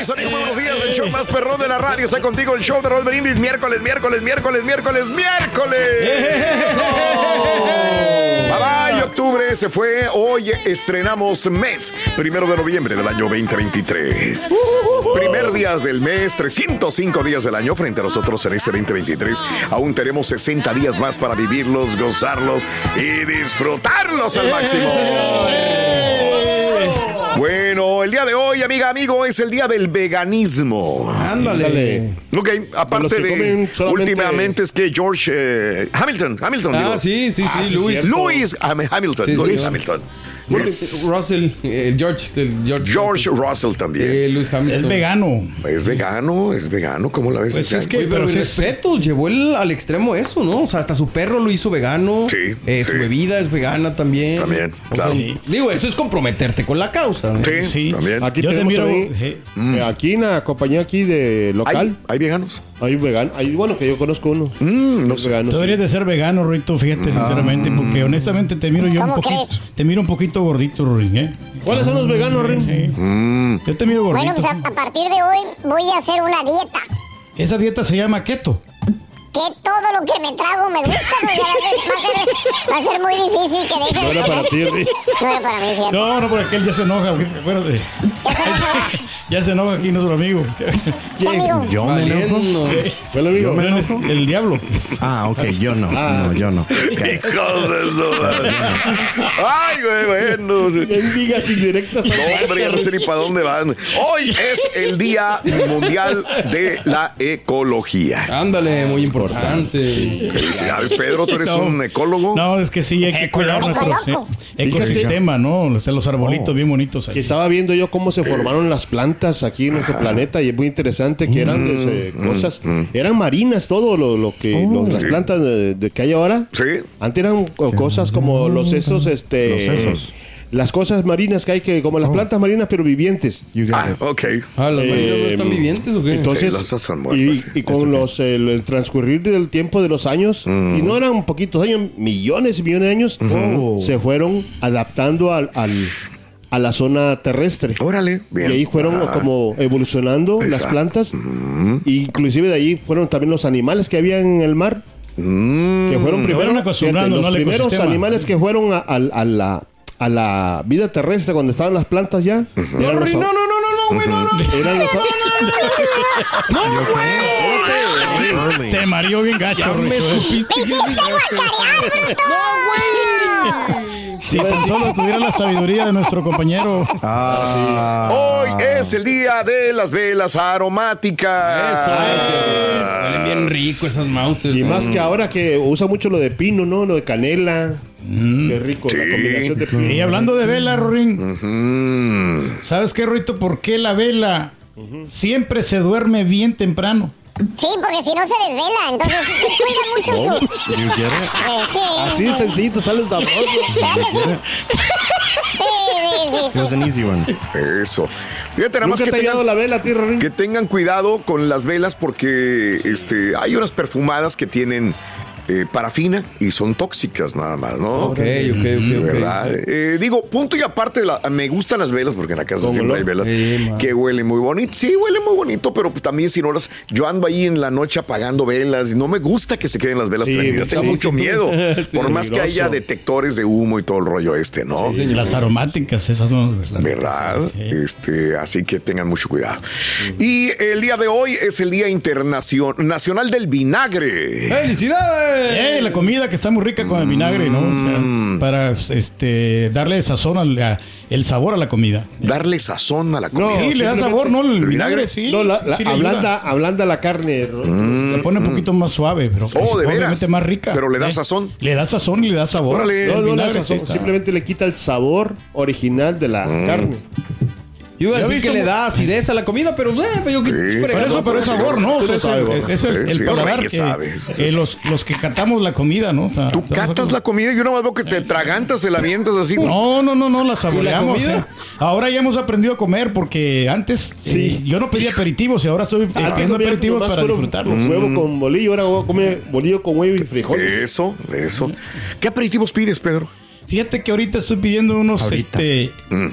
Mis amigos. Buenos días. El show más perrón de la radio está contigo. El show de Raúl Brindis. Miércoles, miércoles, miércoles, miércoles, miércoles. Bye bye, octubre se fue. Hoy estrenamos mes, primero de noviembre del año 2023. Primer día del mes, 305 días del año frente a nosotros en este 2023. Aún tenemos 60 días más para vivirlos, gozarlos y disfrutarlos al máximo. Bueno, el día de hoy, amiga, amigo, es el día del veganismo. Ándale. Ok, aparte de, solamente- últimamente es que George eh, Hamilton, Hamilton. Ah, digo. sí, sí, sí, Lewis. Lewis Ham- Hamilton, Sí, señor. Hamilton. Bueno, Es Russell, eh, George, George, George Russell también. Eh, Lewis Hamilton. Es vegano. Es vegano, es vegano, ¿cómo la ves? Pues es que- Oye, pero pero es- respetos, llevó el- al extremo eso, ¿no? O sea, hasta su perro lo hizo vegano. Sí, Eh, Su bebida es vegana también. También, O sea, claro. digo, eso es comprometerte con la causa. ¿no? Sí, Sí. también. Aquí Yo te tenemos miro. también, eh, aquí en la compañía aquí de ¿Hay, local, hay veganos? Hay, vegan, hay bueno que yo conozco uno. Mm, no veganos. Tú deberías de ser vegano, Rito, fíjate, sinceramente, porque honestamente te miro yo un ¿Cómo poquito. crees? Te miro un poquito gordito, Rory, ¿eh? ¿Cuáles son los veganos, Rin? Sí. Mm. Yo te miro gordito. Bueno, pues a, a partir de hoy voy a hacer una dieta. Esa dieta se llama keto. Que todo lo que me trago me gusta, pues ya va a ser, va a muy difícil que deje No era para ti. No era para mí, fíjate. No, no, porque aquel ya se enoja, porque, acuérdate. Ya se enoja. Ya se enoja aquí nuestro amigo. ¿Qué amigo? Yo me enojo. ¿Fue el amigo? Él es el diablo. Ah, ok, yo no. No, yo no. Hijos de su- Ay, güey, bueno. Bendigas indirectas. No, hombre, ya no sé ni para dónde van. Hoy es el Día Mundial de la Ecología. Ándale, muy importante. Felicidades, Pedro. ¿Tú eres No. un ecólogo? No, es que sí, hay que cuidar nuestro eh, ecosistema, ¿no? Los, los arbolitos bien bonitos ahí. Que estaba viendo yo cómo se formaron las plantas aquí en nuestro planeta y es muy interesante que eran eh, cosas, eran marinas todo lo, lo que lo- las Sí. plantas de, de que hay ahora. Sí. Antes eran co- cosas como los sesos, este, Los sesos. las cosas marinas que hay que como las plantas marinas pero vivientes. Ah, ok. Ah, ¿los marinos no Eh, están vivientes o qué? Entonces, las están y, y con los el, el transcurrir del tiempo de los años, Mm. y no eran poquitos años, millones y millones de años, se fueron adaptando al, al- a la zona terrestre. Órale, Y bien. ahí fueron Ah. como evolucionando las Exacto. plantas. Y inclusive de ahí fueron también los animales que había en el mar. Mm. Que fueron primero, ¿no? los al primeros animales que fueron a, a- a la, a la vida terrestre cuando estaban las plantas ya. eran No, los- Rin, no, no, no, no, no, güey, no, no. eran los- Te mareó bien gacho, Me escupiste. ¡Me hiciste guacarear, bruto! Si tan solo tuviera la sabiduría de nuestro compañero. Hoy es el día de las velas aromáticas. Huelen bien rico esas mouses. Y ¿no? más que ahora que usa mucho lo de pino, ¿no? Lo de canela. Qué rico la combinación de pino. Y hablando de vela, Rorín, Mm. ¿sabes qué, Rito? ¿Por qué la vela siempre se duerme bien temprano? Sí, porque si no se desvela, entonces cuida mucho su... Así de sí. sencillo, sale sabroso. ¿Verdad que sí? Eso. Fíjate, nada más ¿Nunca que te ha llegado tengan, la vela, tío que tengan cuidado con las velas porque este, hay unas perfumadas que tienen eh, parafina y son tóxicas nada más, ¿no? Ok, ok, ok, ok. ¿Verdad? Eh, digo, punto y aparte, la- me gustan las velas porque en la casa siempre hay velas Sí, que huelen muy bonito. Sí, huele muy bonito, pero pues también si no las... Yo ando ahí en la noche apagando velas y no me gusta que se queden las velas Sí, prendidas. Tengo sí, mucho sí. miedo. Sí, por más que haya detectores de humo y todo el rollo este, ¿no? Las aromáticas, esas no. las- ¿Verdad? Sí. Este, así que tengan mucho cuidado. Y el día de hoy es el Día Internacional Nacional del Vinagre. ¡Felicidades! Eh, la comida que está muy rica con el vinagre, ¿no? O Mm. sea, para este, darle sazón al a- el sabor a la comida. Darle sazón a la comida. sí, le da sabor, ¿no? El ¿El vinagre, vinagre? sí. No, la, la- sí le ablanda, ablanda la carne. ¿no? Mm. La pone un poquito más suave, pero Oh, ¿de veras? obviamente más rica. Pero le da Eh, sazón. Le da sazón y le da sabor. Órale. No, no, no, vinagre, sazón, sí, simplemente le quita el sabor original de la Mm. carne. Yo iba a decir que le da acidez a la comida, pero bueno, yo que Sí, Por eso, pero es sabor, ¿no? O sea, es el, es el- Sí, el sí, paladar que, los, los que catamos la comida, ¿no? O sea, Tú catas la comida y yo nomás veo que te tragantas, se la avientas así. No, no, no, no, la saboreamos. comida? ¿eh? Ahora ya hemos aprendido a comer porque antes eh, yo no pedía aperitivos y ahora estoy eh, Antes pidiendo aperitivos para puro disfrutarlos. Huevo con bolillo, ahora voy a comer bolillo con huevo y frijoles. Eso, eso. ¿Qué aperitivos pides, Pedro? Fíjate que ahorita estoy pidiendo unos, Ahorita. este, Mm.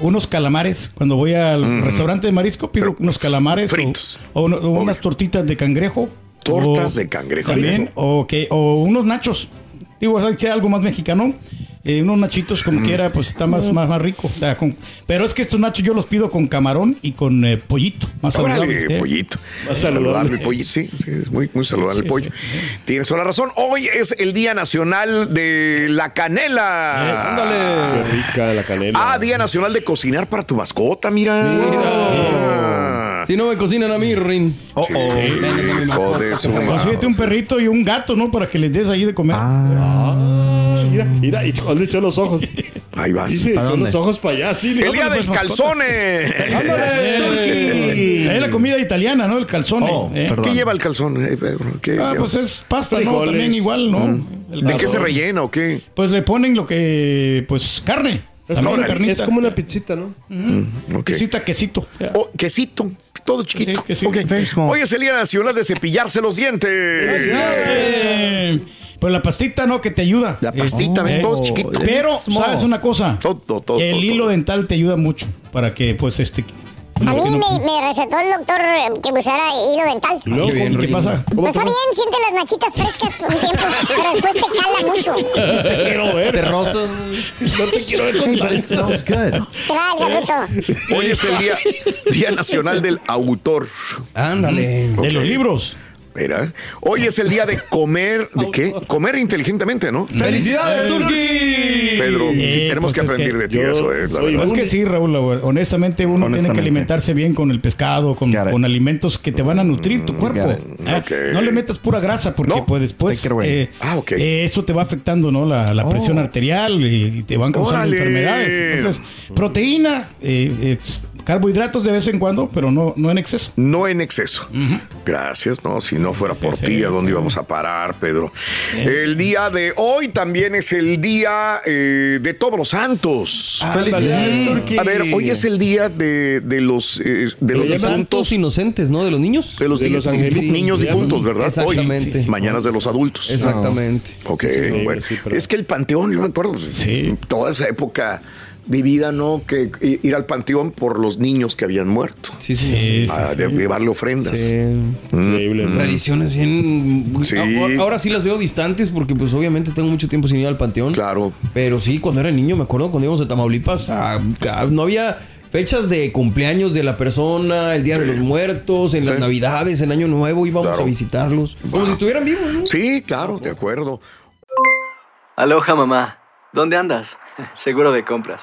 Unos calamares. Cuando voy al restaurante de marisco pido unos calamares fritos. o, unas tortitas de cangrejo. Tortas o- de cangrejo. También, o, que, o unos nachos. Digo, sea algo más mexicano. Eh, unos nachitos Mm. como quiera, pues está más, más, más rico. O sea, con- pero es que estos nachos yo los pido con camarón y con eh, pollito. Más saludable. Órale, ¿eh? pollito. Más saludable saludable. el pollito, sí, sí, es muy, muy saludable el Sí, pollo. Tienes toda la razón. Hoy es el Día Nacional de la Canela. Qué rica la canela. Ah, Día Nacional de cocinar para tu mascota, mira. Ah. Si no me cocinan a mí, Rin. Oh, oh. Consíguete un perrito y un gato, ¿no? Para que les des ahí de comer. Ah, mira, mira, y cuando echó los ojos. Ahí vas. Dice, ¿A echó dónde? los ojos para allá. Sí, El día pues, del calzone. Eh, Es la comida italiana, ¿no? El calzone. Oh, ¿eh? ¿Qué lleva el? ¿Qué Ah, lleva? pues es pasta, ¿no? Frijoles. También igual, ¿no? El ¿De qué se rellena o qué? Pues le ponen lo que, pues carne. Es carnita. es como una pizzita, ¿no? Ok. Quesita, quesito. Ya. Oh, quesito, todo chiquito. Sí, quesito. Ok. Very small. Hoy es el Día Nacional de cepillarse los dientes. Eh, pues la pastita, ¿no? Que te ayuda. La pastita, ¿ves? Eh, Todo chiquito. Pero, ¿sabes una cosa? Todo, todo, El todo, hilo todo. dental te ayuda mucho para que, pues, este... A mí no- me, me recetó el doctor eh, que usara hilo dental. Qué bien, ¿Qué pasa? Pues está bien, siente las nachitas frescas un tiempo, pero después te cala mucho. Te quiero ver. Te rozas. No te quiero ver con good. Trae, Gabrielito. Hoy es el día, día Nacional del Autor. Ándale. De los libros. Mira, hoy es el día de comer, ¿de qué? Comer inteligentemente, ¿no? ¡Felicidades, Turki! Pedro, sí, Eh, tenemos pues que es aprender que de ti yo eso, eh, la soy verdad. Es que sí, Raúl, honestamente uno tiene que alimentarse bien con el pescado, con, alimentos que te van a nutrir tu cuerpo. got it. Ah. No le metas pura grasa porque No. pues después eh, Ah, ok. eh, eso te va afectando no la, la presión arterial y, y te van causando Órale. enfermedades. Entonces, proteína, eh, eh, carbohidratos de vez en cuando, pero no, no en exceso. No en exceso. Gracias, no, si no fuera sí, por sí, ti, ¿a sí, dónde sí. íbamos a parar, Pedro? El día de hoy también es el día eh, de todos los santos. ¡Felicidades, Turki! A ver, hoy es el día de, de los, eh, de los santos difuntos. inocentes, ¿no? De los niños. De los, de los angelitos, niños difuntos, ¿verdad? Exactamente. Hoy, mañanas de los adultos. Exactamente. Ok, Sí, bueno. sí, pero- es que el panteón, yo me acuerdo, Sí. toda esa época vivida, ¿no? Que i- ir al panteón por los niños que habían muerto. Sí, sí. Sí, sí, a sí. de- llevarle ofrendas. Sí. Increíble. ¿no? Tradiciones bien. Sí. Ahora, ahora sí las veo distantes porque, pues, obviamente tengo mucho tiempo sin ir al panteón. Claro. Pero sí, cuando era niño, me acuerdo cuando íbamos a Tamaulipas, a- a- no había fechas de cumpleaños de la persona, el Día de los Muertos, en las Sí. Navidades, en Año Nuevo, íbamos Claro. a visitarlos. Como si estuvieran vivos, ¿no? Sí, claro, de acuerdo. Aloha mamá, ¿dónde andas? Seguro de compras.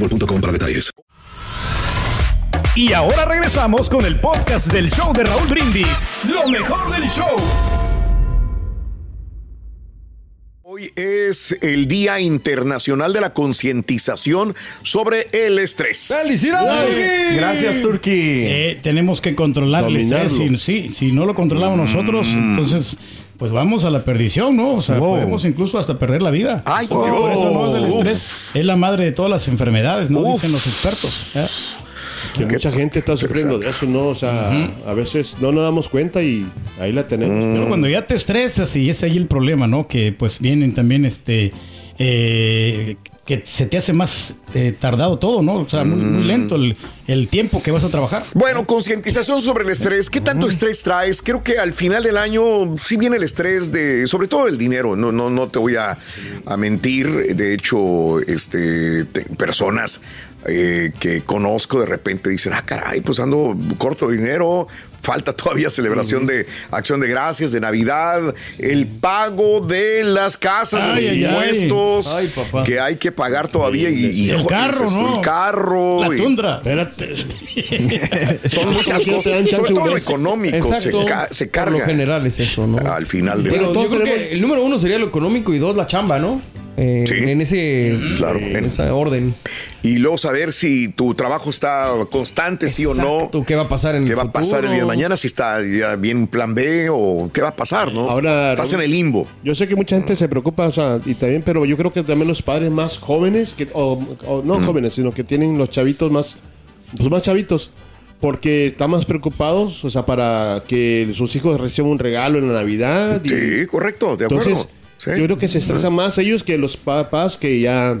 boostmobile.com para detalles. Y ahora regresamos con el podcast del show de Raúl Brindis. Lo mejor del show. Hoy es el Día Internacional de la Concientización sobre el Estrés. ¡Felicidades! Gracias, Turki. Eh, tenemos que controlar el estrés. Si, sí, si no lo controlamos nosotros, entonces pues vamos a la perdición, ¿no? O sea, Wow. podemos incluso hasta perder la vida. Ay, por Dios. eso no es el Uf. estrés, es la madre de todas las enfermedades, ¿no? Uf. Dicen los expertos. ¿eh? Que mucha gente está sufriendo de eso, ¿no? O sea, a veces no nos damos cuenta y ahí la tenemos. Pero cuando ya te estresas y es ahí el problema, ¿no? Que pues vienen también este eh, que se te hace más eh, tardado todo, ¿no? O sea, muy, muy lento el, el tiempo que vas a trabajar. Bueno, concientización sobre el estrés. ¿Qué tanto estrés traes? Creo que al final del año sí viene el estrés de, sobre todo el dinero. No, no, no te voy a, a mentir. De hecho, este, te- personas eh, que conozco de repente dicen, ah, caray, pues ando corto de dinero. Falta todavía celebración de acción de gracias, de Navidad, el pago de las casas, Ay, de los ay. impuestos Ay, papá. que hay que pagar todavía. Y, y- el carro, ¿no? El carro. La y- tundra. Espérate. son muchas que no te dan cosas, sobre un todo lo económico, Exacto. se, ca- se Por carga lo general es eso, ¿no? al final del Pero año. yo creo que el número uno sería lo económico y dos la chamba, ¿no? Eh, Sí. En ese, Claro, en en- esa orden. Y luego saber si tu trabajo está constante, sí o no. ¿Qué va a pasar en ¿Qué el va a pasar el día de mañana? Si está ya bien un plan B o qué va a pasar, ¿no? Ahora, estás en el limbo. Yo sé que mucha gente se preocupa, o sea, y también, pero yo creo que también los padres más jóvenes, que, o, o no jóvenes, sino que tienen los chavitos más, pues más chavitos, porque están más preocupados, o sea, para que sus hijos reciban un regalo en la Navidad. y- Sí, correcto, de acuerdo. Entonces, Sí. yo creo que se estresan más ellos que los papás que ya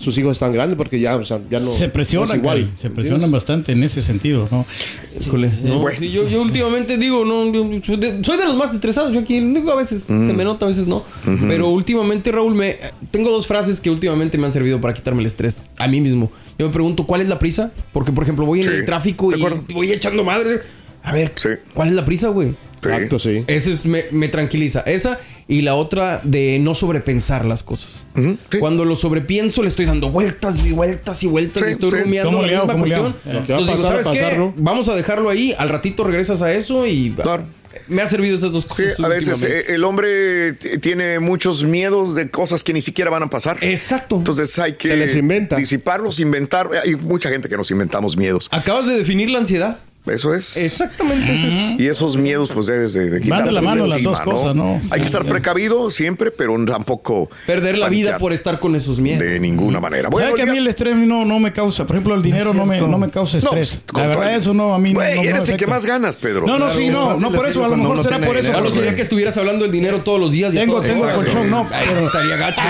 sus hijos están grandes, porque ya, o sea, ya no. se no presionan, es igual. Se presionan bastante en ese sentido, ¿no? Híjole, no, sí, yo, yo últimamente digo, no, yo soy de, soy de los más estresados. Yo aquí, digo, a veces Mm. se me nota, a veces no. Pero últimamente, Raúl, me tengo dos frases que últimamente me han servido para quitarme el estrés a mí mismo. Yo me pregunto, ¿cuál es la prisa? Porque, por ejemplo, voy en Sí, el tráfico y voy echando madre. A ver, Sí. ¿cuál es la prisa, güey? Exacto, sí. Esa es, me, me tranquiliza. Esa y la otra de no sobrepensar las cosas. Sí. Cuando lo sobrepienso, le estoy dando vueltas y vueltas y vueltas Sí, y estoy sí. rumiando ¿Cómo la misma cuestión. Entonces digo, ¿sabes qué? Vamos a dejarlo ahí. Al ratito regresas a eso y Claro. me ha servido esas dos Sí, cosas. a veces eh, el hombre tiene muchos miedos de cosas que ni siquiera van a pasar. Exacto. Entonces hay que Se les inventa. disiparlos, inventar. Hay mucha gente que nos inventamos miedos. Acabas de definir la ansiedad. Eso es. Exactamente es eso. Y esos miedos, pues debes de, de Van de la mano las dos cosas, ¿no? Hay que estar precavido siempre, pero tampoco. Perder la vida por estar con esos miedos. De ninguna manera. ¿Sabes Bueno, que a mí el estrés no, no me causa? Por ejemplo, el dinero no me, no me causa No, estrés. con la verdad, eso no, a mí no- Güey, no, me eres el que más ganas, Pedro. No, no, Claro, sí, no, no por eso, a lo mejor será por eso. porque- sería que estuvieras hablando del dinero todos los días. Tengo, tengo horas, colchón, no. Sí estaría gacho,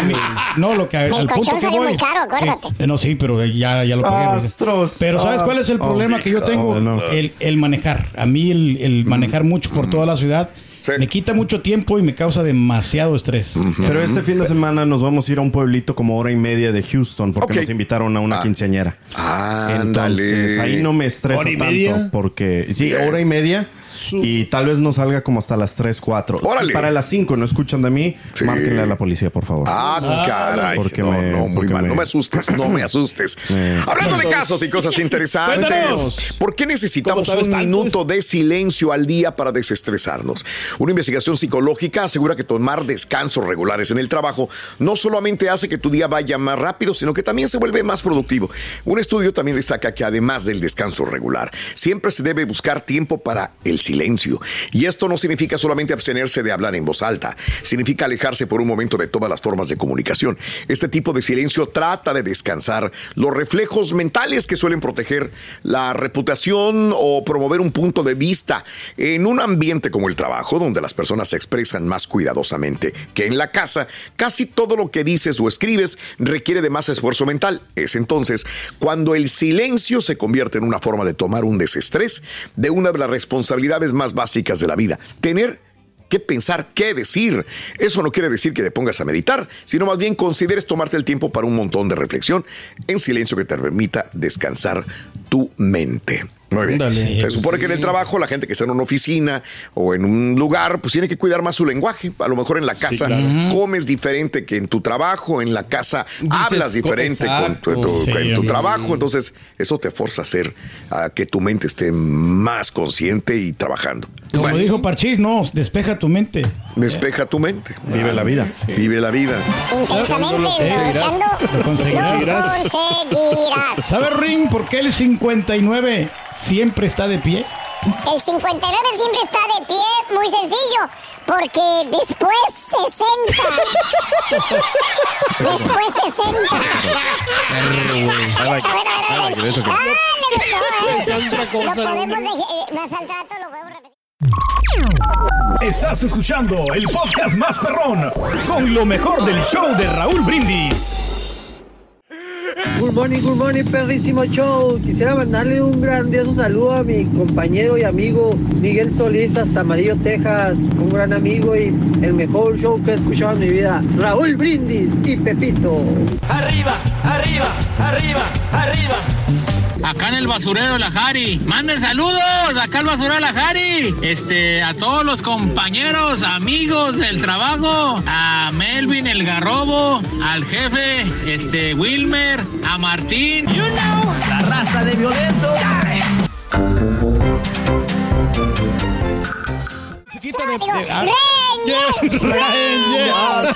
no, lo que El colchón salió muy caro, acuérdate. No, sí, pero ya, ya lo pagué. Astros. Pero ¿sabes cuál es el Ah, problema que yo tengo? El, el manejar. A mí el, el manejar mucho por toda la ciudad Sí. me quita mucho tiempo y me causa demasiado estrés. Pero este fin de semana nos vamos a ir a un pueblito como hora y media de Houston porque nos invitaron a una Ah. quinceañera. Ándale. Entonces ahí no me estresa ¿Hora y tanto media? porque sí, hora y media y tal vez no salga como hasta las 3, 4. Órale. para las 5 no escuchan de mí, Sí. márquenle a la policía, por favor. Ah, caray. Porque no, me- no, muy porque mal. me- No me asustes, no me asustes. Hablando de casos y cosas interesantes, Cuéntanos. ¿por qué necesitamos ¿Cómo sabes un tanto minuto de silencio al día para desestresarnos? Una investigación psicológica asegura que tomar descansos regulares en el trabajo no solamente hace que tu día vaya más rápido, sino que también se vuelve más productivo. Un estudio también destaca que además del descanso regular, siempre se debe buscar tiempo para el silencio. Y esto no significa solamente abstenerse de hablar en voz alta, significa alejarse por un momento de todas las formas de comunicación. Este tipo de silencio trata de descansar los reflejos mentales que suelen proteger la reputación o promover un punto de vista en un ambiente como el trabajo, donde las personas se expresan más cuidadosamente que en la casa. Casi todo lo que dices o escribes requiere de más esfuerzo mental. Es entonces cuando el silencio se convierte en una forma de tomar un desestrés de una de las responsabilidades más básicas de la vida. Tener que pensar, qué decir. Eso no quiere decir que te pongas a meditar, sino más bien consideres tomarte el tiempo para un montón de reflexión en silencio que te permita descansar tu mente. Muy bien. Se supone que en el trabajo la gente que está en una oficina o en un lugar, pues tiene que cuidar más su lenguaje. A lo mejor en la casa claro. comes diferente que en tu trabajo, en la casa hablas diferente con tu, exacto. tu- Sí, en tu trabajo. Entonces, eso te forza a hacer a que tu mente esté más consciente y trabajando. Como Bueno, dijo Parchís, no, despeja tu mente. despeja tu mente. Vive la vida. Vive la vida. Intensamente, Lo luchando. Lo conseguirás. Lo conseguirás. ¿Sabe, Ring, por qué el 59 siempre está de pie? El 59 siempre está de pie, muy sencillo, porque después 60. después 60. I like it. I like it. It's okay. Ah, me gustó, ¿eh? Lo podemos dejar, eh, más al rato lo podemos repetir. Estás escuchando el podcast más perrón con lo mejor del show de Raúl Brindis. Good morning, good morning, perrísimo show. Quisiera mandarle un grandioso saludo a mi compañero y amigo Miguel Solís hasta Amarillo, Texas. Un gran amigo y el mejor show que he escuchado en mi vida. Raúl Brindis y Pepito. Arriba, arriba, arriba, arriba. Acá en el basurero de la Jari. Manden saludos acá al basurero de la Jari. Este, a todos los compañeros, amigos del trabajo. A Melvin el Garrobo, al jefe, este, Wilmer, a Martín. You know, la raza de violento. Chiquita de... De- Ranger, Ranger.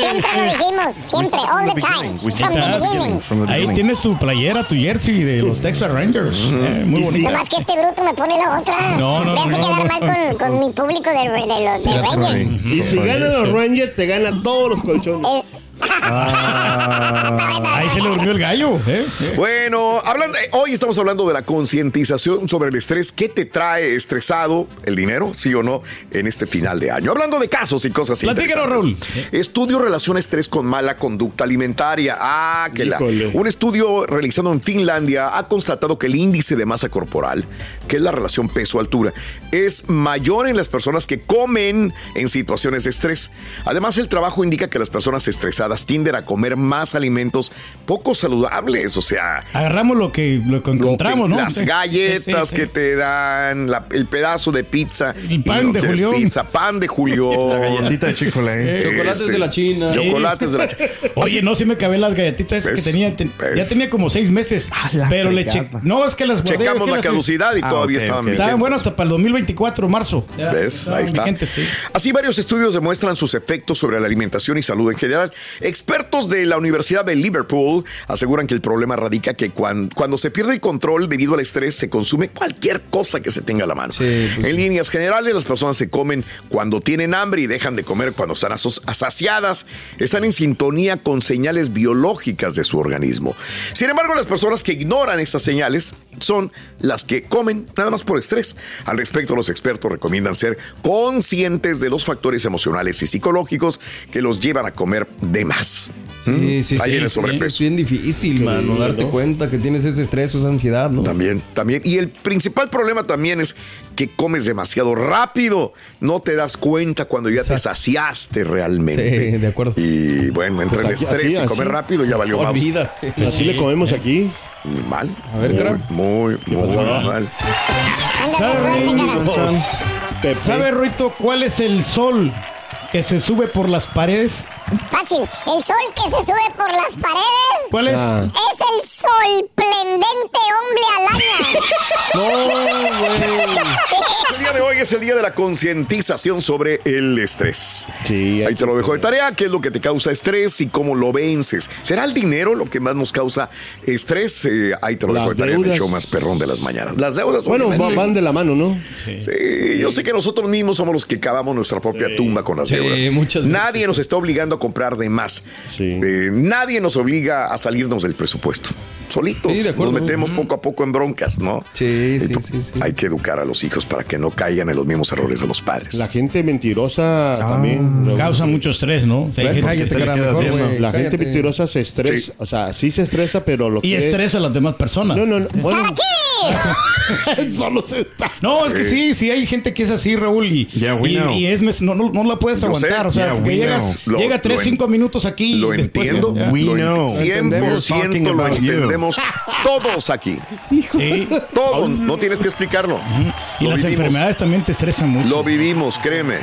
Siempre lo dijimos, siempre, all the time. From the beginning. Ahí tienes tu playera, tu jersey de los Texas Rangers. Eh, muy bonita. Nomás que este bruto me pone la otra. No, no, me hace no, quedar no. mal con, con mi público de, de los de Rangers. Y si ganan los Rangers, te ganan todos los colchones. Ahí se le durmió el gallo. ¿eh? Eh. Bueno, hablando, eh, hoy estamos hablando de la concientización sobre el estrés. ¿Qué te trae estresado? ¿El dinero? ¿Sí o no? En este final de año. Hablando de casos y cosas Platícanos, interesantes. Estudio relaciona estrés con mala conducta alimentaria. Ah, que la. Un estudio realizado en Finlandia ha constatado que el índice de masa corporal, que es la relación peso-altura, es mayor en las personas que comen en situaciones de estrés. Además, el trabajo indica que las personas estresadas tienden a comer más alimentos poco saludables, o sea, Agarramos lo que, lo que encontramos, ¿no? las galletas sí, sí, sí. que te dan, la- el pedazo de pizza, El pan y de Julián. pizza, pan de Julián, La galletita de Chick-fil-A. Eh, Chocolates sí. de la China. chocolates de la China. Oye, no, sí me cabé las galletitas que ¿Ves? tenía. ya tenía como seis meses. pero le che- No, es que las guardé. Checamos la las- caducidad y Ah, todavía ok, estaban vigentes. Estaban buenas hasta para el 2024, marzo. Ya, ¿Ves? Ahí está. vigentes, sí. Así varios estudios demuestran sus efectos sobre la alimentación y salud en general. Expertos de la Universidad de Liverpool aseguran que el problema radica que cuan- cuando, se pierde el control debido al estrés se consume cualquier cosa que se tenga a la mano. Sí, pues en líneas generales, las personas se comen cuando tienen hambre y dejan de comer cuando están saciadas. Están en sintonía con señales biológicas de su organismo. Sin embargo, las personas que ignoran esas señales son las que comen nada más por estrés. Al respecto, los expertos recomiendan ser conscientes de los factores emocionales y psicológicos que los llevan a comer de más. Sí, sí, Ahí sí. en el sí, sobrepeso. Es bien difícil, mano, darte cuenta que tienes ese estrés o esa ansiedad, ¿no? También, también. Y el principal problema también es que comes demasiado rápido. No te das cuenta cuando ya te saciaste realmente. Sí, de acuerdo. Y bueno, entre Pues el estrés así, y así. comer rápido ya valió más. Olvídate. Así le comemos aquí. Mal. A ver, muy, cara. muy, muy pasó? mal. ¿Sabe, Pepe. ¿Sabe, Ruito, cuál es el sol que se sube por las paredes. Fácil. El sol que se sube por las paredes. ¿Cuál es? Ah. Es el sorprendente hombre araña. No, El día de hoy es el día de la concientización sobre el estrés. Sí, Ahí te lo dejo de tarea, qué es lo que te causa estrés y cómo lo vences. ¿Será el dinero lo que más nos causa estrés? Eh, ahí te lo dejo de tarea en el deudas. show más perrón de las mañanas. Las deudas. Bueno, obviamente. van de la mano, ¿no? Sí, yo sé que nosotros mismos somos los que cavamos nuestra propia tumba con las Sí, deudas. muchas veces, Nadie nos está obligando a comprar de más. Eh, nadie nos obliga a salirnos del presupuesto. Solitos Sí, de acuerdo. nos metemos poco a poco en broncas, ¿no? Sí, sí, Entonces, Hay que educar a los hijos para que no caigan en los mismos errores de los padres. La gente mentirosa también. Ah, Causa mucho estrés, ¿no? O sea, hay gente Cállate, que se la mejor, gente mentirosa se estresa. O sea, sí se estresa, pero lo Y que. estresa a las demás personas. No, no, no. Bueno, Solo se está. No, es que sí, sí hay gente que es así, Raúl, y, Yeah, we y, know. y es no, no, no la puedes aguantar. sé. O sea, Yeah, porque we llegas, know. Lo- llega tres, lo en- cinco minutos aquí. Lo y después entiendo, ya. en- 100% lo entendemos todos aquí. Sí. Todos, no tienes que explicarlo. Y Lo las vivimos. enfermedades también te estresan mucho. Lo vivimos, créeme.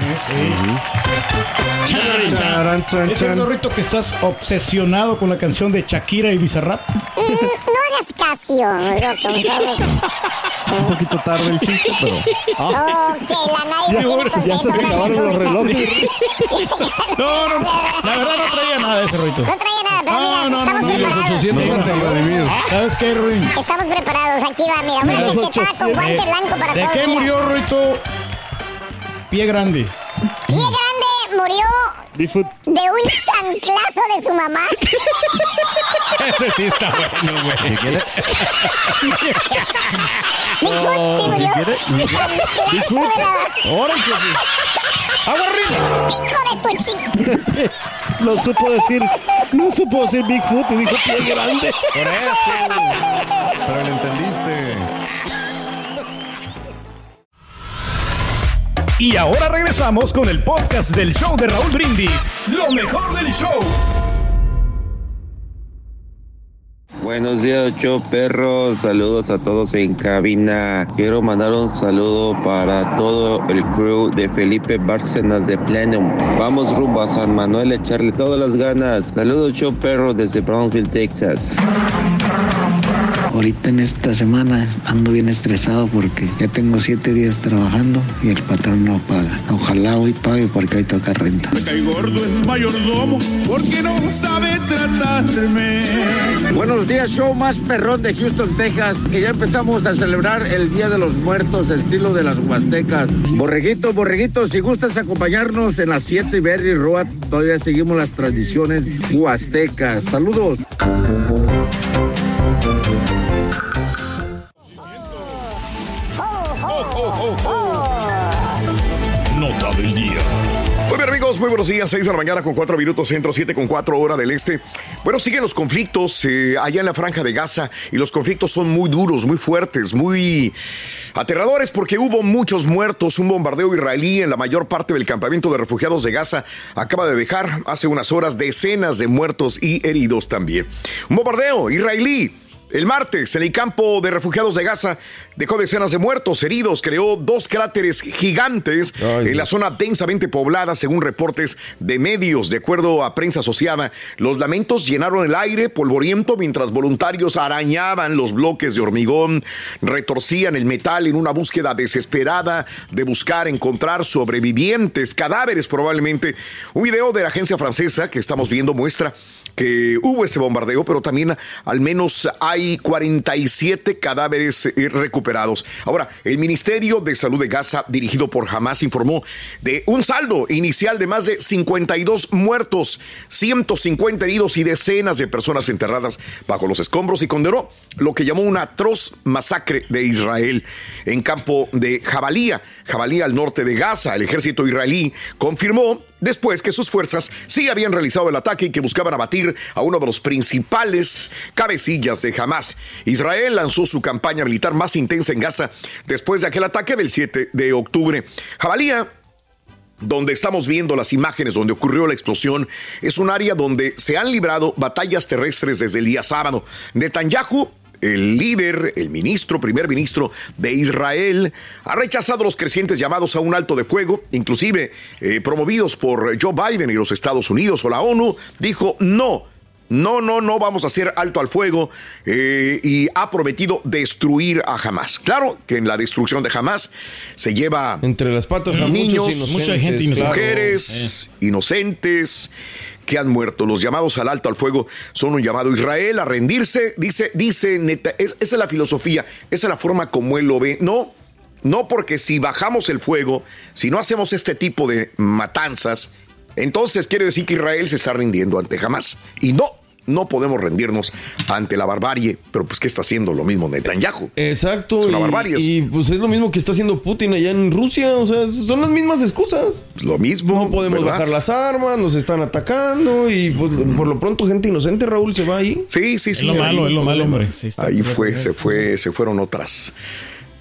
¿Es cierto, Rito, que estás obsesionado con la canción de Shakira y Bizarrap? Mm, no hagas caso, loco. Un poquito tarde el chiste, pero. Oh, que la nadie Ya, se ahora acabaron los relojes. No, no, la verdad no traía nada de ese Rito. No traía nada, pero mira, No, no, no, estamos no, los preparados. 800 anteriores. ¿Sabes qué, Ruin? Estamos preparados, aquí va, mira, una cachetada con 800. guante blanco para ¿De todos. qué murió Rito? Pie grande. Pie grande murió Bigfoot. de un chanclazo de su mamá. Ese sí está bueno, güey. Bigfoot sí murió de chanclazo de la... Ahora que sí. ¡Agua arriba! Hijo de tu chico. No supo decir. No supo decir Bigfoot y dijo pie grande. Por eso. Pero lo entendiste. Y ahora regresamos con el podcast del show de Raúl Brindis. Lo mejor del show. Buenos días, yo perros. Saludos a todos en cabina. Quiero mandar un saludo para todo el crew de Felipe Bárcenas de Plenum. Vamos rumbo a San Manuel a echarle todas las ganas. Saludos, yo perro, desde Brownsville, Texas. Ahorita en esta semana ando bien estresado porque ya tengo siete días trabajando y el patrón no paga. Ojalá hoy pague porque hoy toca renta. Me cae gordo el mayordomo porque no sabe tratarme. Buenos días, show más perrón de Houston, Texas, que ya empezamos a celebrar el Día de los Muertos, estilo de las Huastecas. Borreguito, borreguito, si gustas acompañarnos en las 7 Berry Road, todavía seguimos las tradiciones huastecas. Saludos. Muy buenos días, 6 de la mañana con 4 minutos centro, 7 con 4 hora del este. Bueno, siguen los conflictos eh, allá en la franja de Gaza y los conflictos son muy duros, muy fuertes, muy aterradores porque hubo muchos muertos. Un bombardeo israelí en la mayor parte del campamento de refugiados de Gaza acaba de dejar hace unas horas decenas de muertos y heridos también. Un bombardeo israelí el martes, en el campo de refugiados de Gaza, dejó decenas de muertos, heridos, creó dos cráteres gigantes en la zona densamente poblada, según reportes de medios. De acuerdo a prensa asociada, los lamentos llenaron el aire polvoriento mientras voluntarios arañaban los bloques de hormigón, retorcían el metal en una búsqueda desesperada de buscar encontrar sobrevivientes, cadáveres probablemente. Un video de la agencia francesa que estamos viendo muestra que hubo ese bombardeo, pero también al menos hay 47 cadáveres eh, recuperados. Ahora, el Ministerio de Salud de Gaza, dirigido por Hamas, informó de un saldo inicial de más de 52 muertos, 150 heridos y decenas de personas enterradas bajo los escombros y condenó lo que llamó una atroz masacre de Israel en campo de Jabalía, Jabalía al norte de Gaza. El ejército israelí confirmó después que sus fuerzas sí habían realizado el ataque y que buscaban abatir a uno de los principales cabecillas de Hamas. Israel lanzó su campaña militar más intensa en Gaza después de aquel ataque del 7 de octubre. Jabalía donde estamos viendo las imágenes donde ocurrió la explosión, es un área donde se han librado batallas terrestres desde el día sábado. Netanyahu el líder, el ministro, primer ministro de Israel, ha rechazado los crecientes llamados a un alto de fuego, inclusive eh, promovidos por Joe Biden y los Estados Unidos o la ONU, dijo no. No, no, no vamos a hacer alto al fuego eh, y ha prometido destruir a Hamas. Claro que en la destrucción de Hamas se lleva entre las patas a niños, muchos inocentes, Mucha gente inocente. mujeres, inocentes que han muerto. Los llamados al alto al fuego son un llamado a Israel a rendirse. Dice, dice neta, es- esa es la filosofía, esa es la forma como él lo ve. No, no porque si bajamos el fuego, si no hacemos este tipo de matanzas, entonces quiere decir que Israel se está rindiendo ante Hamas. Y no, no podemos rendirnos ante la barbarie. Pero pues, ¿qué está haciendo lo mismo Netanyahu? Exacto. Es una y- barbarie. Y, pues es lo mismo que está haciendo Putin allá en Rusia. O sea, son las mismas excusas. Lo mismo. No podemos ¿verdad? bajar las armas, nos están atacando y pues, por lo pronto gente inocente, Raúl, se va ahí. Sí, sí, sí. lo malo, es lo malo, hombre. Sí, está ahí fue, se fue, se fueron otras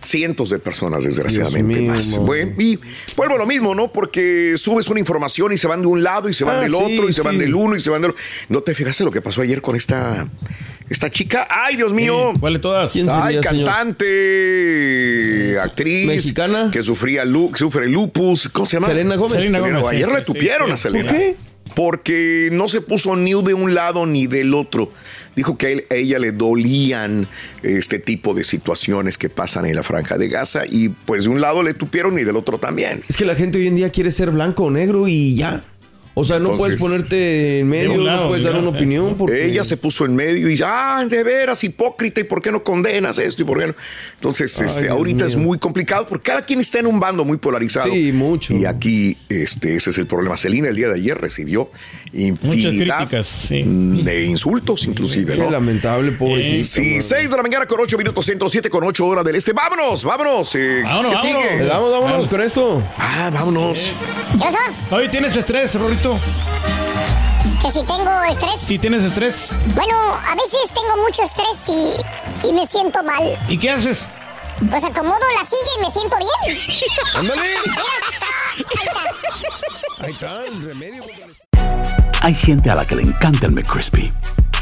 cientos de personas, desgraciadamente mío, más. no. Bueno, y vuelvo a lo mismo, ¿no? Porque subes una información y se van de un lado y se van Ah, del sí, otro y se van del uno y se van del otro. ¿No te fijaste lo que pasó ayer con esta, esta chica? ¡Ay, Dios mío! ¿Cuál de todas? ¿Quién Ay, sería, señor? cantante, actriz. ¿Mexicana? Que sufría lu- sufre lupus. ¿Cómo se llama? Selena Gómez. Selena Gómez, sí, Ayer sí, le sí, tupieron sí. a Selena. ¿Por qué? Porque no se puso ni de un lado ni del otro. Dijo que él- a ella le dolían este tipo de situaciones que pasan en la franja de Gaza y pues de un lado le tupieron y del otro también. Es que la gente hoy en día quiere ser blanco o negro y ya. O sea, no Entonces, puedes ponerte en medio, lado, no puedes de dar un una opinión. Porque... Ella se puso en medio y dice, ah, de veras, hipócrita, ¿y por qué no condenas esto? ¿Y por qué no? Entonces, Ay, este, ahorita es muy complicado porque cada quien está en un bando muy polarizado. Sí, mucho. Y aquí, este, ese es el problema. Celina el día de ayer recibió Muchas infinidad críticas, sí. de insultos, inclusive, Qué ¿no? lamentable, pobrecito. Sí, 6 de la mañana con 8 minutos centro, 7 con 8 horas del este. Vámonos, vámonos. eh, Vámonos, ¿qué vámonos. sigue? Vamos, vámonos con esto. Ah, vámonos. ¿Qué pasó? Hoy tienes estrés, Que si tengo estrés. Si tienes estrés. Bueno, a veces tengo mucho estrés y, y me siento mal. ¿Y qué haces? Pues acomodo la silla y me siento bien. Ándale. Ahí está. Ahí está el remedio. Hay gente a la que le encanta el McCrispy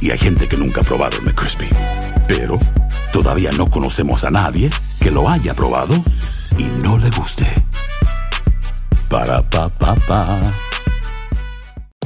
y hay gente que nunca ha probado el McCrispy. Pero todavía no conocemos a nadie que lo haya probado y no le guste. Para pa pa pa.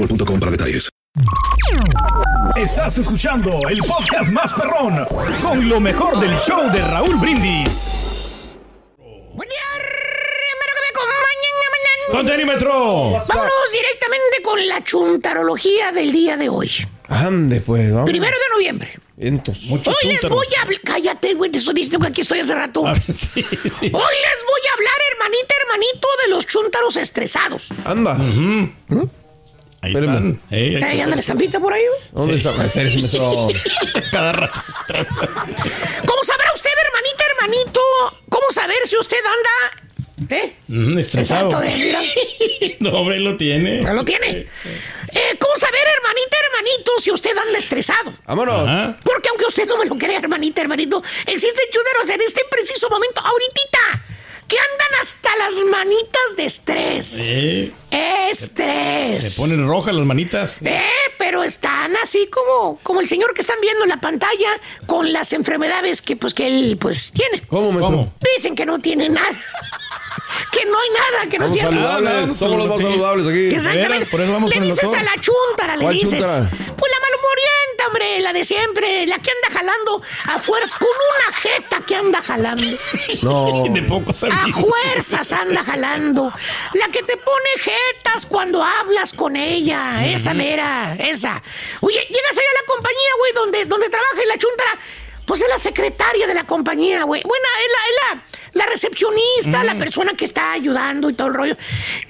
boostmobile.com para detalles. Estás escuchando el podcast más perrón con lo mejor del show de Raúl Brindis. ¡Contenímetro! Vámonos directamente con la chuntarología del día de hoy. Ande, pues, vamos. Primero de noviembre. Entonces. Hoy les voy a hablar. Cállate, güey, te estoy diciendo que aquí estoy hace rato. Hoy les voy a hablar, hermanita, hermanito, de los chúntaros estresados. Anda. Ahí Espérame. están. Ey, ahí Ahí anda la estampita por ahí, güey. ¿Dónde está? Espérese, maestro. Cada rato. atrás. ¿Cómo sabrá usted, hermanita, hermanito? ¿Cómo saber si usted anda. ¿Eh? Mm, estresado. Eh, mira. No, hombre, lo tiene. Ya lo tiene. Eh, ¿Cómo saber, hermanita, hermanito, si usted anda estresado? Vámonos. Ajá. Porque aunque usted no me lo crea, hermanita, hermanito, existen chúntaros en este preciso momento, ahorita, que andan hasta las manitas de estrés. Eh, Estrés. se ponen rojas las manitas. Eh, pero están así como, como el señor que están viendo en la pantalla con las enfermedades que pues que él pues tiene. ¿Cómo, maestro? ¿Cómo? Dicen que no tiene nada. Que no hay nada, que no es Somos cierto. saludables, no, somos los más saludables aquí. Exactamente. por eso vamos le dices doctor. a la chuntara, le ¿Cuál dices. Pues la malhumorienta, hombre, la de siempre, la que anda jalando a fuerzas, con una jeta que anda jalando. No. De pocos A fuerzas anda jalando. La que te pone jetas cuando hablas con ella. Esa mera, esa. Oye, llegas ahí a la compañía, güey, donde, donde trabaja y la chuntara. Pues es la secretaria de la compañía, güey. Bueno, es la, es la, la recepcionista, la persona que está ayudando y todo el rollo.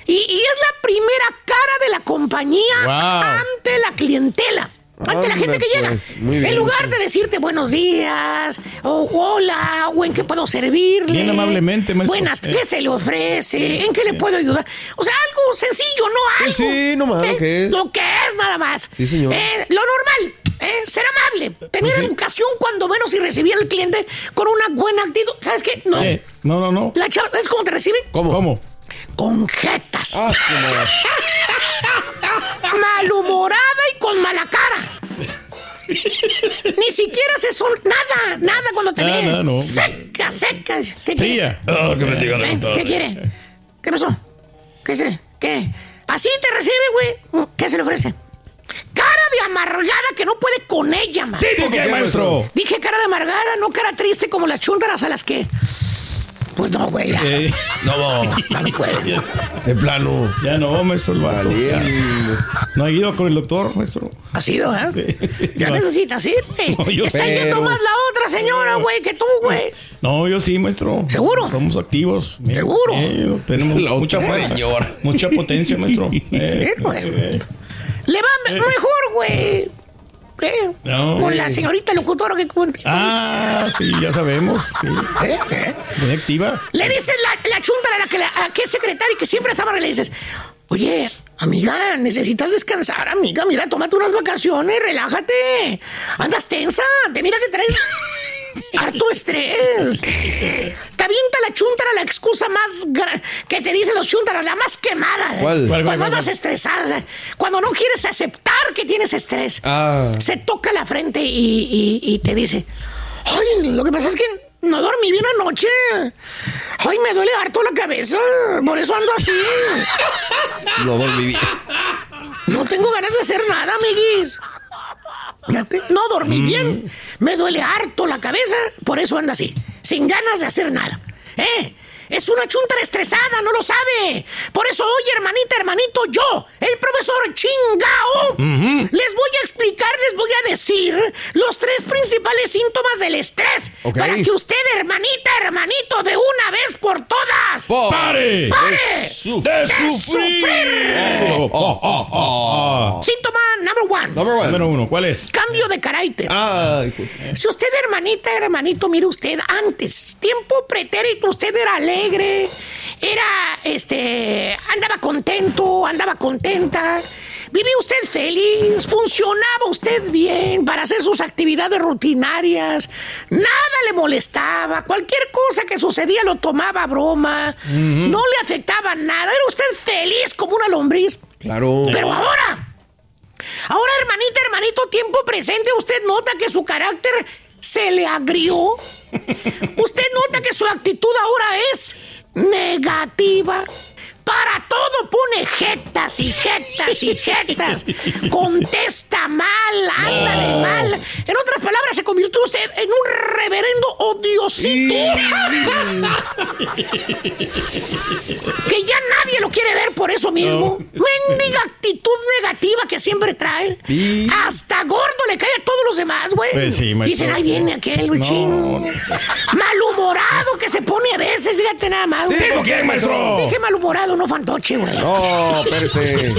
Y, y es la primera cara de la compañía Wow. ante la clientela. ante la gente que llega. pues, bien, en lugar sí. de decirte buenos días, o hola, o en qué puedo servirle. Bien amablemente, maestro. Buenas, Eh. ¿qué se le ofrece? ¿En qué le puedo ayudar? O sea, algo sencillo, no algo. Pues sí, nomás, lo que es. Lo que es, nada más. Sí, señor. Eh, lo normal, eh, ser amable, tener educación cuando menos y recibir al cliente con una buena actitud. ¿Sabes qué? No. Eh, no, no, no. La chava, ¿sabes cómo te reciben? ¿Cómo? ¿Cómo? Con jetas. Ah. Malhumorada y con mala cara. Ni siquiera se son nada, nada cuando te ven. nada, no. Secas, secas. ¿Qué quiere? Oh, ¿Eh? ¿Qué quiere? ¿Qué pasó? ¿Qué se? ¿Qué? Así te recibe, güey. ¿Qué se le ofrece? Cara de amargada que no puede con ella, man. ¿Tipo qué, maestro? Dije cara de amargada, no cara triste como las chúntaras a las que. Pues no, güey. ya. Eh, No, Ya no puede. de plano. ya no, maestro, el vato. No ha ido con el doctor, maestro. Ha sido, ¿eh? Sí, sí, Ya no. necesitas ir, güey. No, Está yendo más la otra señora, güey, que tú, güey. No, yo sí, maestro. ¿Seguro? Somos activos. ¿Seguro? bien, tenemos La mucha fuerza. señora. Mucha potencia, maestro. Eh, güey. Eh, mejor, güey. ¿Qué? No. Con la señorita locutora que cuenta. Ah, sí, ya sabemos. Sí. ¿Eh? ¿Eh? Muy activa. Le dices la, la chuntara a la que, la, a que es secretaria y que siempre estaba, le dices, oye, amiga, necesitas descansar, amiga, mira, tómate unas vacaciones, relájate. Andas tensa, te mira que traes harto estrés. Te avienta la chuntara la excusa más que te dicen los chuntaras, la más quemada. ¿Cuál? ¿Cuál, cuál, Cuando cuál, andas cuál? estresada, cuando no quieres aceptar que tienes estrés. Ah. Se toca la frente y, y- y te dice, ay, lo que pasa es que no dormí bien anoche. Ay, me duele harto la cabeza, por eso ando así. No dormí bien. No tengo ganas de hacer nada, amiguis. Fíjate, no dormí bien. Me duele harto la cabeza, por eso anda así, sin ganas de hacer nada. ¿Eh? Es una chuntara estresada, no lo sabe. Por eso hoy, hermanita, hermanito, yo, el profesor Chingao, les voy a explicar, les voy a decir los tres principales síntomas del estrés. Para que usted, hermanita, hermanito, de una vez por todas. ¡Pare! ¡Pare! su- ¡De oh, oh, oh, oh. Síntoma number one. Number one. Número uno, ¿cuál es? Cambio de carácter. Ay, pues. Si usted, hermanita, hermanito, mire usted, antes, tiempo pretérito, usted era alegre, era, este, andaba contento, andaba contenta, vivía usted feliz, funcionaba usted bien para hacer sus actividades rutinarias, nada le molestaba, cualquier cosa que sucedía lo tomaba a broma, no le afectaba nada, era usted feliz como una lombriz. Claro. Pero ahora, ahora, hermanita, hermanito, tiempo presente, usted nota que su carácter se le agrió. Usted nota que su actitud ahora es negativa. Para todo pone jetas y jetas y jetas. Contesta mal, anda de mal. En otras palabras, se convirtió usted en un reverendo odiosito. que ya nadie lo quiere ver por eso mismo. Mendiga actitud negativa que siempre trae. Sí. Hasta gordo le cae a todos los demás, güey. Pues sí. Dicen, ahí viene aquel, güey, No. Malhumorado que se pone a veces, fíjate nada más. güey. ¿Tipo qué, maestro? Dije malhumorado, no fantoche, güey. No, espérese.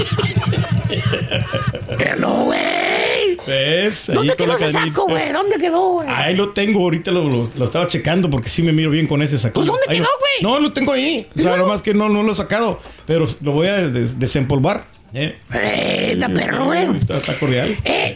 Pero no, güey. ¿Ves? Ahí ¿Dónde con quedó la ese saco, güey? ¿Dónde quedó, güey? Ahí lo tengo, ahorita lo, lo- lo estaba checando porque sí me miro bien con ese saco. Pues, ¿dónde quedó, güey? No, lo tengo ahí. O sea, nomás que no, no lo he sacado. Pero lo voy a des- desempolvar. ¿eh? Eh, da perro, güey. Está, está cordial. Eh,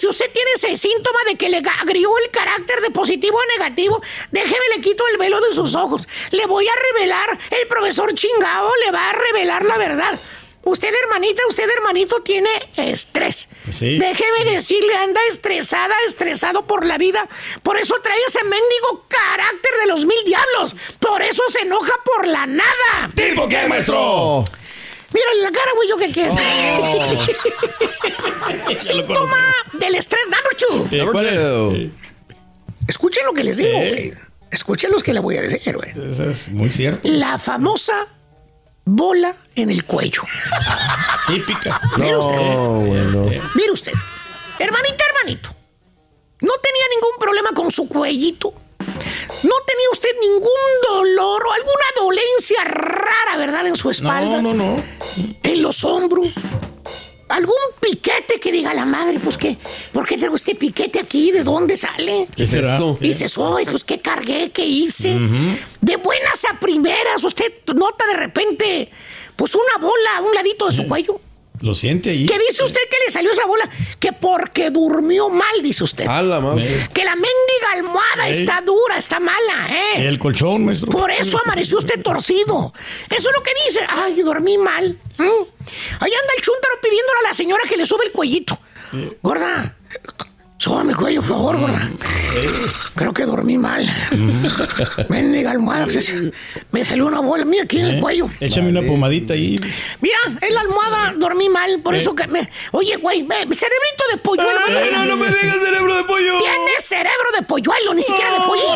si usted tiene ese síntoma de que le agrió el carácter de positivo a negativo, déjeme le quito el velo de sus ojos. Le voy a revelar, el profesor chingado le va a revelar la verdad. Usted, hermanita, usted, hermanito, tiene estrés. Pues sí. Déjeme decirle, anda estresada, estresado por la vida. Por eso trae ese mendigo carácter de los mil diablos. Por eso se enoja por la nada. ¿Tipo qué, maestro? Mírale la cara, güey, yo que qué es. Ya lo Síntoma del estrés number two. Eh, ¿Cuál es? Eh, Escuchen lo que les digo, Eh. güey. Escuchen los que le voy a decir, güey. Eso es muy cierto. La famosa bola en el cuello. Típica. Mire usted. No, bueno. Mire usted. Hermanita, hermanito. No tenía ningún problema con su cuellito. No tenía usted ningún dolor o alguna dolencia rara, ¿verdad? En su espalda. No, no, no. En los hombros. Algún piquete que diga, la madre, pues qué, ¿por qué traigo este piquete aquí? ¿De dónde sale? ¿Qué será? Y dices, "Ay, pues qué cargué, qué hice. De buenas a primeras, usted nota de repente, pues una bola a un ladito de su cuello. Lo siente ahí. ¿Qué dice usted que le salió esa bola? Que porque durmió mal, dice usted. A la madre. Que la mendiga almohada Ey. está dura, está mala, ¿eh? El colchón, maestro. Por eso amaneció usted torcido. Eso es lo que dice. Ay, dormí mal. ¿Mm? Ahí anda el chúntaro pidiéndole a la señora que le sube el cuellito. Gorda, súbame el cuello, por favor, gorda. Creo que dormí mal. Mendiga almohada. se- Me salió una bola. Mira aquí en el Eh, cuello. Échame una pomadita ahí. Mira, en la almohada dormí mal, por Eh. eso que me... Oye, güey, ve, cerebrito de polluelo. No, no me digas cerebro de pollo. Tienes cerebro de polluelo, ni siquiera de pollo.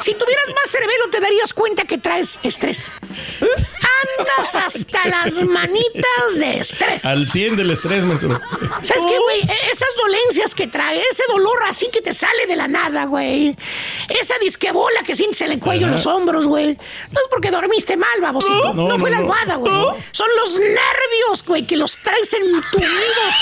Si tuvieras más cerebelo, te darías cuenta que traes estrés. Andas hasta las manitas de estrés. Al 100 del estrés, maestro. ¿Sabes qué, güey? E- Esas dolencias que trae, ese dolor así que te sale de la nada, güey. Esa disquebola que sientes en el cuello, en los hombros, güey. No es porque dormiste mal, babosito. No, No, fue no, la almohada, güey. Son los nervios, güey, que los traes entumidos,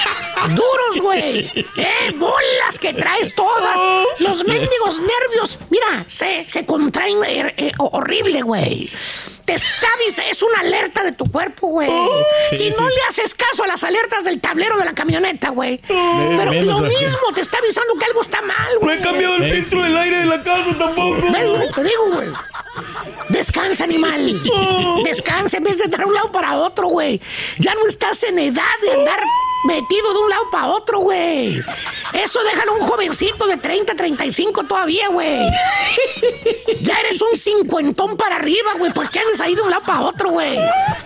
duros, güey. ¿Eh? Bolas que traes todas. Los mendigos nervios, mira, se, se contraen eh, eh, horrible, güey. Te está avis- es una alerta de tu cuerpo, güey. Sí, si sí. no le haces caso a las alertas del tablero de la camioneta, güey. Pero menos lo mismo te está avisando que algo está mal, No güey. he cambiado el Eh, filtro sí. del aire de la casa tampoco. ¿Ves, güey? Te digo, güey. Descansa, animal. Descansa en vez de estar de un lado para otro, güey. Ya no estás en edad de andar metido de un lado para otro, güey. Eso déjalo a un jovencito de 30, 35 todavía, güey. Ya eres un cincuentón para arriba, güey. ¿Por qué andas ahí de un lado para otro, güey?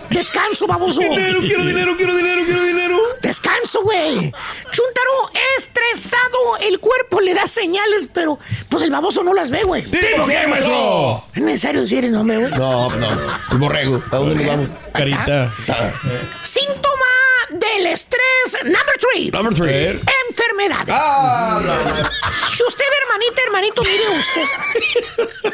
Descanso, baboso. Dinero, quiero dinero, quiero dinero, quiero dinero. Descanso, güey. Chuntaro, estresado, el cuerpo le da señales, pero pues el baboso no las ve, güey. ¿Tipo qué, maestro? ¿Es necesario decir el nombre, güey? No, no. El borrego. ¿A dónde nos vamos? Carita. Síntoma del estrés number three. Number three. Enfermedades. Ah, no, no. Si usted, hermanita, hermanito, mire usted.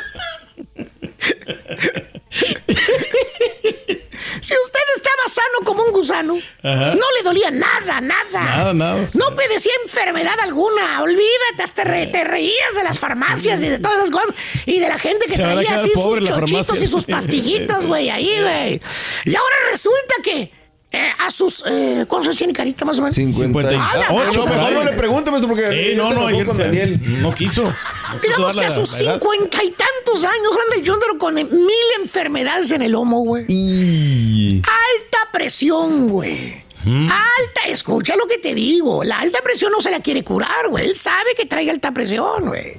si usted estaba sano como un gusano, Ajá. no le dolía nada, nada. Nada, nada. No padecía enfermedad alguna. Olvídate, hasta re- te reías de las farmacias y de todas esas cosas. Y de la gente que Se traía así sus chochitos y sus pastillitas, güey, ahí, güey. Y ahora resulta que eh, a sus... Eh, ¿Cuántos tiene carita más o menos? 50 y... Ah, no, mejor no le pregunte, maestro, porque Eh, no, no, ayer con Daniel. no quiso. No quiso Digamos que a sus cincuenta y tantos años anda Yondero con mil enfermedades en el lomo, güey. Y... Alta presión, güey. Alta, escucha lo que te digo. La alta presión no se la quiere curar, güey. Él sabe que trae alta presión, güey.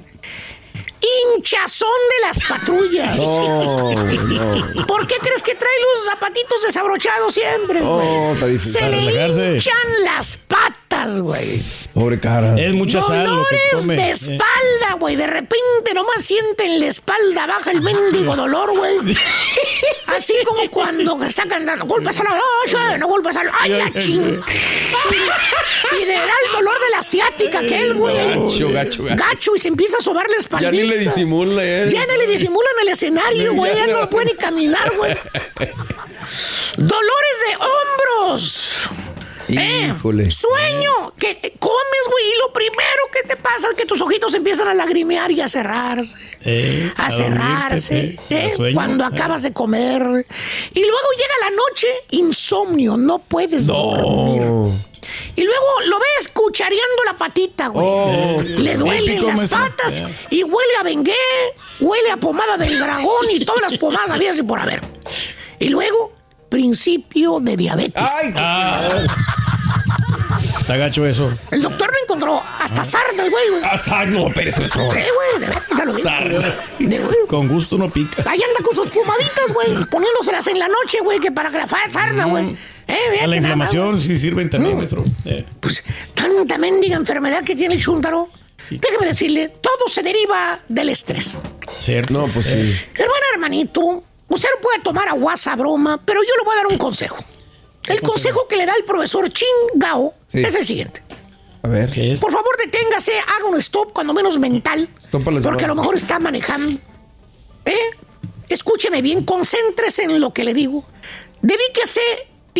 Hinchazón de las patrullas. No, no. ¿Por qué crees que trae los zapatitos desabrochados siempre, güey? Oh, está difícil. Se le relajarse. hinchan las patas, güey. Pobre cara. Es mucha sal lo que Dolores come. de espalda, güey. De repente nomás sienten la espalda baja el mendigo dolor, güey. Así como cuando está cantando. Golpes a la noche, no golpes a la... ¡Ay, la ching! Y le da el dolor de la asiática que él, güey. Gacho, gacho, gacho. Gacho y se empieza a sobar la espalda. Ya ni le disimula él. Ya no le disimulan el escenario, güey. Ya no puede ni caminar, güey. Dolores de hombros. Eh. Sueño, que comes, güey, y lo primero que te pasa es que tus ojitos empiezan a lagrimear y a cerrarse. Eh, A, dormirte, cerrarse, eh, ¿eh? sueño. cuando acabas de comer. Y luego llega la noche, insomnio, no puedes dormir. Y luego lo ves cuchareando la patita, güey. Oh. Le duelen las patas y huele a bengué, huele a pomada del dragón y todas las pomadas habidas y por haber. Y luego, principio de diabetes. Ay, Ah. Está gacho eso. El doctor lo encontró hasta sarda, el güey, güey. Ah, no, espérese, maestro. Eh, güey, de verdad, te lo digo. Sarda. De güey. Con gusto no pica. Ahí anda con sus pomaditas, güey, poniéndoselas en la noche, güey, que para que la fa- sarna, güey. Eh, A la inflamación sí sirven también, maestro. Eh. Pues tanta mendiga enfermedad que tiene el chúntaro. Déjeme decirle, todo se deriva del estrés. Cierto. No, pues sí. Hermana, hermanito, usted lo puede tomar a guasa broma, pero yo le voy a dar un consejo. El consejo que le da el profesor Chingao Sí. es el siguiente. A ver. ¿Qué es? Por favor, deténgase, haga un stop, cuando menos mental. Porque a lo mejor está manejando. ¿Eh? Escúcheme bien, concéntrese en lo que le digo. Dedíquese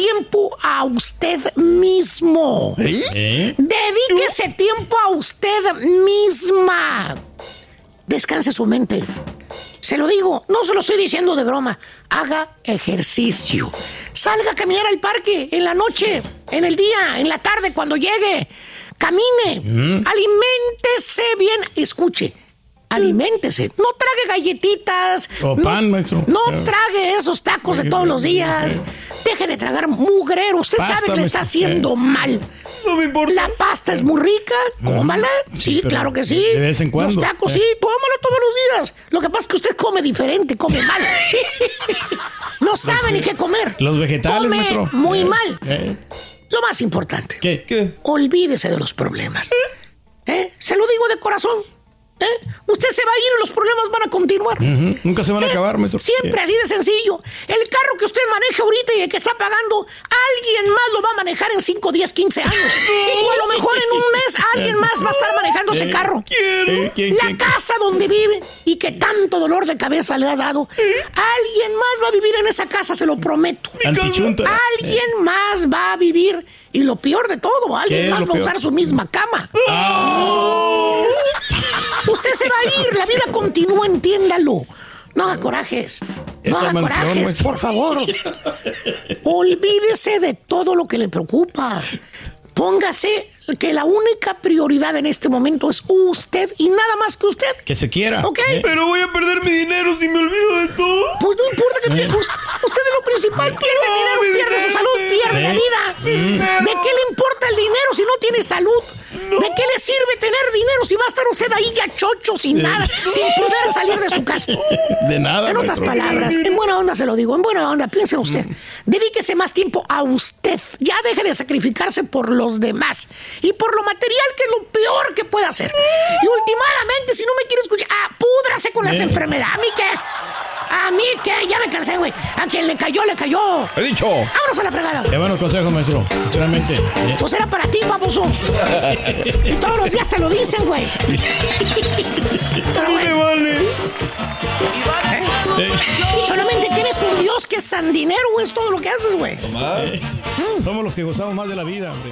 tiempo a usted mismo. ¿Eh? Dedíquese tiempo a usted misma. Descanse su mente. Se lo digo, no se lo estoy diciendo de broma. Haga ejercicio. Salga a caminar al parque en la noche, en el día, en la tarde, cuando llegue. Camine. Mm. Aliméntese bien. Escuche. Aliméntese. No trague galletitas. O no- pan, maestro. No trague esos tacos de todos los días. Deje de tragar mugrero. Usted Pasta, sabe que le está haciendo mal. No me importa. La pasta es muy rica. Cómala. Sí, Sí, claro que sí. de vez en cuando. Los tacos, Eh. sí. Tómalo todos los días. Lo que pasa es que usted come diferente, come mal. no sabe ni qué comer. Los vegetales, Come maestro. muy Eh, mal. eh. Lo más importante. ¿Qué? ¿Qué? Olvídese de los problemas. ¿Eh? Se lo digo de corazón. ¿Eh? Usted se va a ir y los problemas van a continuar. Nunca se van a ¿Eh? acabar, maestro. Siempre así de sencillo. El carro que usted maneja ahorita y el que está pagando, alguien más lo va a manejar en 5, 10, 15 años. O a lo mejor en un mes alguien más va a estar manejando ese Eh, carro. Eh, ¿quién, La quién, quién? casa donde vive y que tanto dolor de cabeza le ha dado. Alguien más va a vivir en esa casa, se lo prometo. Alguien más va a vivir. Y lo peor de todo, ¿Qué alguien más va a usar su misma cama. Ah. Usted se va a ir, la vida continúa, entiéndalo. No haga corajes. No haga corajes, por favor. Olvídese de todo lo que le preocupa. Póngase que la única prioridad en este momento es usted y nada más que usted. Que se quiera. ¿Ok? Eh. Pero voy a perder mi dinero si me olvido de todo. Pues no importa que pierda. Usted, usted es lo principal. Pierde No, dinero, pierde su salud, pierde la Eh. vida. ¿De qué le importa el dinero si no tiene salud? ¿De qué le sirve tener dinero si va a estar usted ahí ya chocho, sin nada, sin poder salir de su casa? De nada, En otras palabras, en buena onda se lo digo, en buena onda, piense en usted. Dedíquese más tiempo a usted. Ya deje de sacrificarse por los demás y por lo material, que es lo peor que puede hacer. Y últimamente, si no me quiere escuchar, ah, púdrase con las Eh. enfermedades. ¿A mí qué? A mí qué? Ya me cansé, güey. A quien le cayó, le cayó. He dicho. Vámonos a la fregada. Qué buenos consejos, maestro. Sinceramente. Eh. Pues era para ti, baboso. Y todos los días te lo dicen, güey. Pero, güey, vale. ¿eh? Solamente tienes un Dios que es sandinero, güey. Es todo lo que haces, güey. Somos los que gozamos más de la vida, hombre.